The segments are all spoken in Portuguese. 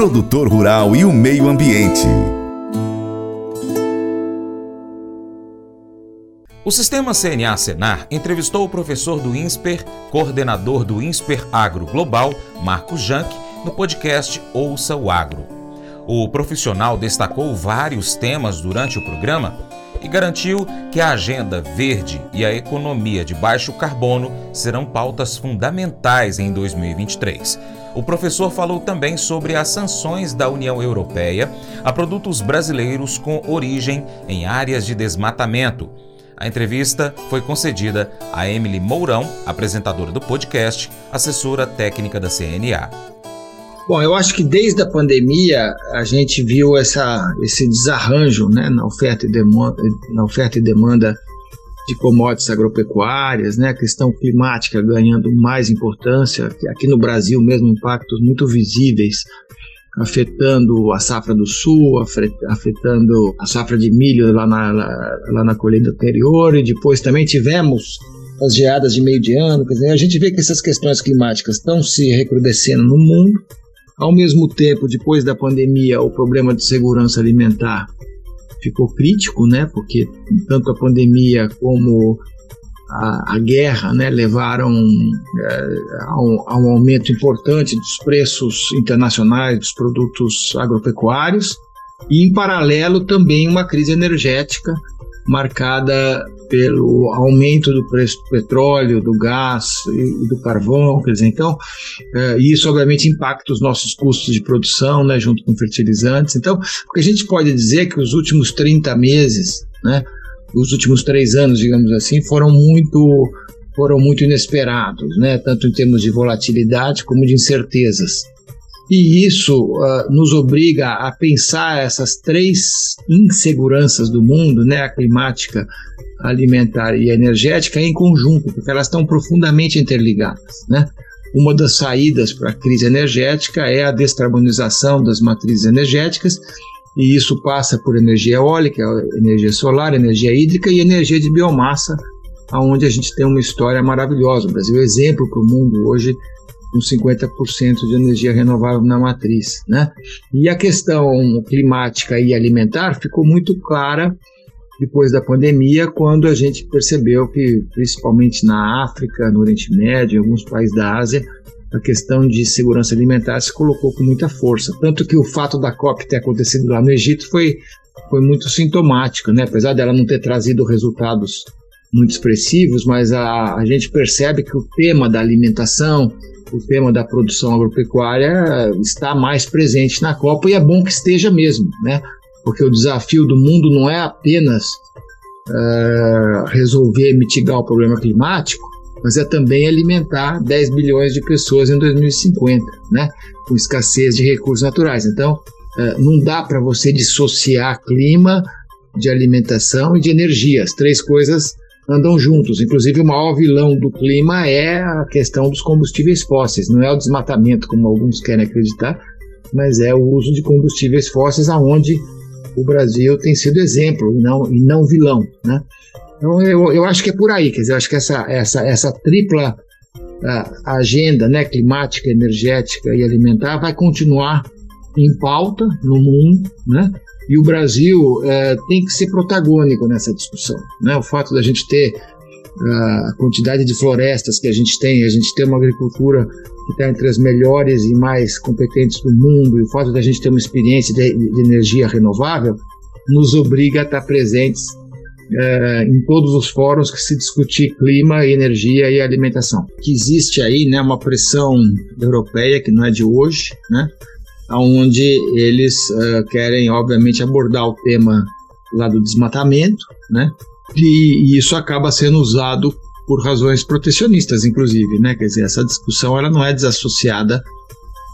produtor rural e o meio ambiente. O sistema CNA Senar entrevistou o professor do INSPER, coordenador do INSPER Agro Global, Marcos Janck, no podcast Ouça o Agro. O profissional destacou vários temas durante o programa e garantiu que a agenda verde e a economia de baixo carbono serão pautas fundamentais em 2023. O professor falou também sobre as sanções da União Europeia a produtos brasileiros com origem em áreas de desmatamento a entrevista foi concedida a Emily Mourão, apresentadora do podcast, assessora técnica da CNA. Bom, eu acho que desde a pandemia a gente viu essa, esse desarranjo né, na, oferta e demanda, na oferta e demanda de commodities agropecuárias, né, a questão climática ganhando mais importância, aqui no Brasil mesmo impactos muito visíveis afetando a safra do sul, afetando a safra de milho lá na, lá na colheita anterior, e depois também tivemos as geadas de meio de ano. Quer dizer, a gente vê que essas questões climáticas estão se recrudescendo no mundo. Ao mesmo tempo, depois da pandemia, o problema de segurança alimentar ficou crítico, né? Porque tanto a pandemia como a, a guerra né, levaram é, a, um, a, um, aumento importante dos preços internacionais dos produtos agropecuários e, em paralelo, também uma crise energética marcada pelo aumento do preço do petróleo, do gás e do carvão, quer dizer, então é, isso obviamente impacta os nossos custos de produção, né, junto com fertilizantes. Então, o que a gente pode dizer é que os últimos 30 meses, né, os últimos três anos, digamos assim, foram muito foram muito inesperados, né? tanto em termos de volatilidade como de incertezas. E isso uh, nos obriga a pensar essas três inseguranças do mundo, né? a climática, alimentar e energética, em conjunto, porque elas estão profundamente interligadas. Né? Uma das saídas para a crise energética é a descarbonização das matrizes energéticas, e isso passa por energia eólica, energia solar, energia hídrica e energia de biomassa, aonde a gente tem uma história maravilhosa. O Brasil é exemplo para o mundo hoje com 50% de energia renovável na matriz, né? E a questão climática e alimentar ficou muito clara depois da pandemia, quando a gente percebeu que, principalmente na África, no Oriente Médio, em alguns países da Ásia, a questão de segurança alimentar se colocou com muita força. Tanto que o fato da COP ter acontecido lá no Egito foi, foi muito sintomático, né? apesar dela não ter trazido resultados muito expressivos, mas a, a gente percebe que o tema da alimentação, o tema da produção agropecuária está mais presente na Copa e é bom que esteja mesmo, né? porque o desafio do mundo não é apenas uh, resolver mitigar o problema climático, mas é também alimentar 10 bilhões de pessoas em 2050, né? com escassez de recursos naturais. Então, é, não dá para você dissociar clima de alimentação e de energia. As três coisas andam juntos. Inclusive, o maior vilão do clima é a questão dos combustíveis fósseis. Não é o desmatamento, como alguns querem acreditar, mas é o uso de combustíveis fósseis, aonde o Brasil tem sido exemplo e não, e não vilão. Né? Então, eu, eu acho que é por aí, quer dizer, eu acho que essa, essa, essa tripla a, agenda né, climática, energética e alimentar vai continuar em pauta no mundo, né? E o Brasil é, tem que ser protagônico nessa discussão, né? O fato da gente ter a quantidade de florestas que a gente tem, a gente tem uma agricultura que está entre as melhores e mais competentes do mundo, e o fato da gente ter uma experiência de, de energia renovável nos obriga a estar presentes é, em todos os fóruns que se discutir clima, energia e alimentação. Que existe aí né, uma pressão europeia que não é de hoje, né, onde eles uh, querem, obviamente, abordar o tema lá do desmatamento, né, e, e isso acaba sendo usado por razões protecionistas, inclusive, né, quer dizer, essa discussão ela não é desassociada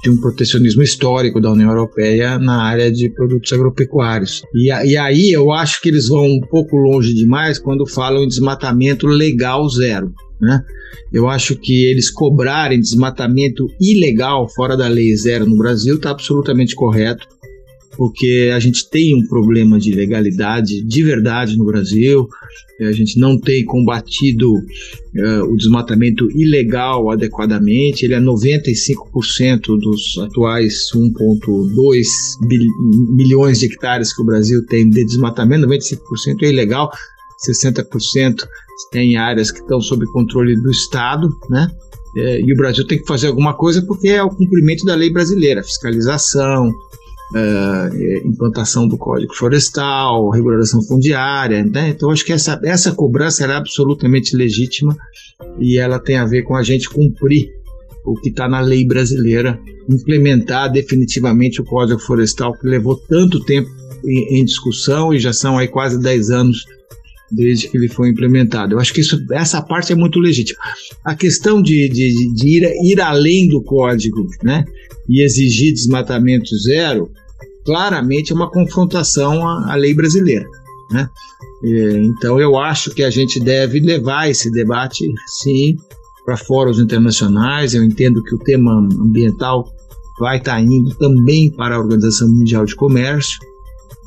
de um protecionismo histórico da União Europeia na área de produtos agropecuários. E, e aí eu acho que eles vão um pouco longe demais quando falam em desmatamento legal zero. Né? Eu acho que eles cobrarem desmatamento ilegal fora da lei zero no Brasil está absolutamente correto. porque a gente tem um problema de legalidade de verdade no Brasil, a gente não tem combatido uh, o desmatamento ilegal adequadamente, ele é 95% dos atuais 1,2 milhões de hectares que o Brasil tem de desmatamento, 95% é ilegal, 60% tem áreas que estão sob controle do Estado, né? É, e o Brasil tem que fazer alguma coisa porque é o cumprimento da lei brasileira, fiscalização, uh, implantação do Código Florestal, regulação fundiária. Né? Então, acho que essa, essa cobrança é absolutamente legítima e ela tem a ver com a gente cumprir o que está na lei brasileira, implementar definitivamente o Código Florestal que levou tanto tempo em, em discussão e já são aí quase 10 anos desde que ele foi implementado. Eu acho que isso, essa parte é muito legítima. A questão de, de, de ir, ir além do código, né? e exigir desmatamento zero, claramente é uma confrontação à, à lei brasileira. Né? É, então eu acho que a gente deve levar esse debate, sim, para fóruns internacionais. Eu entendo que o tema ambiental vai estar tá indo também para a Organização Mundial de Comércio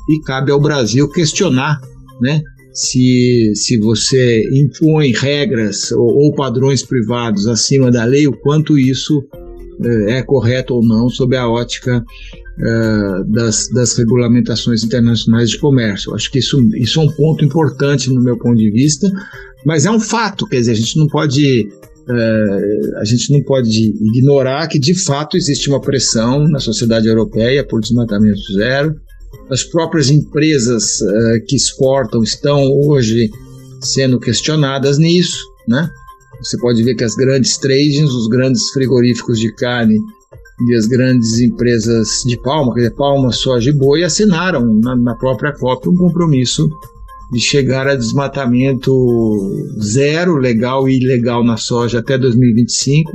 e cabe ao Brasil questionar, né, se, se você impõe regras ou, ou padrões privados acima da lei, o quanto isso é, é correto ou não sob a ótica uh, das, das regulamentações internacionais de comércio. Acho que isso, isso é um ponto importante no meu ponto de vista, mas é um fato, quer dizer, a gente não pode uh, a gente não pode ignorar que de fato existe uma pressão na sociedade europeia por desmatamento zero. As próprias empresas uh, que exportam estão hoje sendo questionadas nisso, né? Você pode ver que as grandes tradings, os grandes frigoríficos de carne e as grandes empresas de palma, quer dizer, palma, soja e boi, assinaram na, na própria COP um compromisso de chegar a desmatamento zero, legal e ilegal na soja até 2025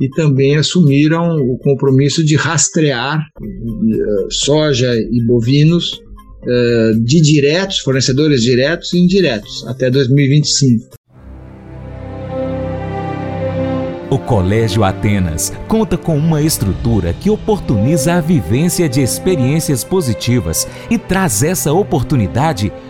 e também assumiram o compromisso de rastrear uh, soja e bovinos uh, de diretos, fornecedores diretos e indiretos, até 2025. O Colégio Atenas conta com uma estrutura que oportuniza a vivência de experiências positivas e traz essa oportunidade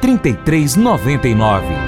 3399.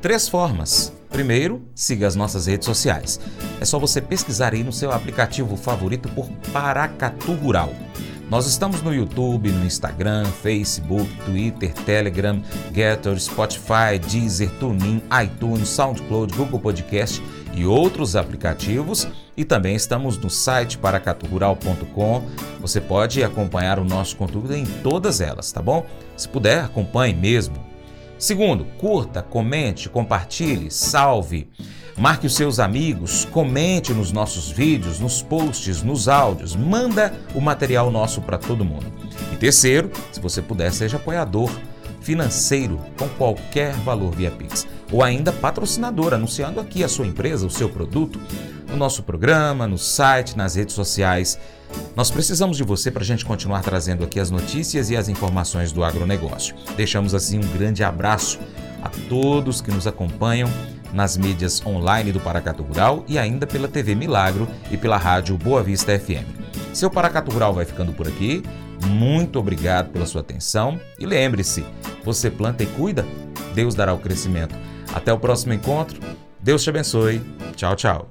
Três formas. Primeiro, siga as nossas redes sociais. É só você pesquisar aí no seu aplicativo favorito por Paracatu Rural. Nós estamos no YouTube, no Instagram, Facebook, Twitter, Telegram, Getter, Spotify, Deezer, TuneIn, iTunes, SoundCloud, Google Podcast e outros aplicativos. E também estamos no site paracaturural.com. Você pode acompanhar o nosso conteúdo em todas elas, tá bom? Se puder, acompanhe mesmo. Segundo, curta, comente, compartilhe, salve. Marque os seus amigos, comente nos nossos vídeos, nos posts, nos áudios, manda o material nosso para todo mundo. E terceiro, se você puder, seja apoiador financeiro com qualquer valor via Pix ou ainda patrocinador, anunciando aqui a sua empresa, o seu produto, no nosso programa, no site, nas redes sociais. Nós precisamos de você para a gente continuar trazendo aqui as notícias e as informações do agronegócio. Deixamos assim um grande abraço a todos que nos acompanham nas mídias online do Paracatu Rural e ainda pela TV Milagro e pela rádio Boa Vista FM. Seu Paracatu Rural vai ficando por aqui. Muito obrigado pela sua atenção e lembre-se, você planta e cuida, Deus dará o crescimento. Até o próximo encontro. Deus te abençoe. Tchau, tchau.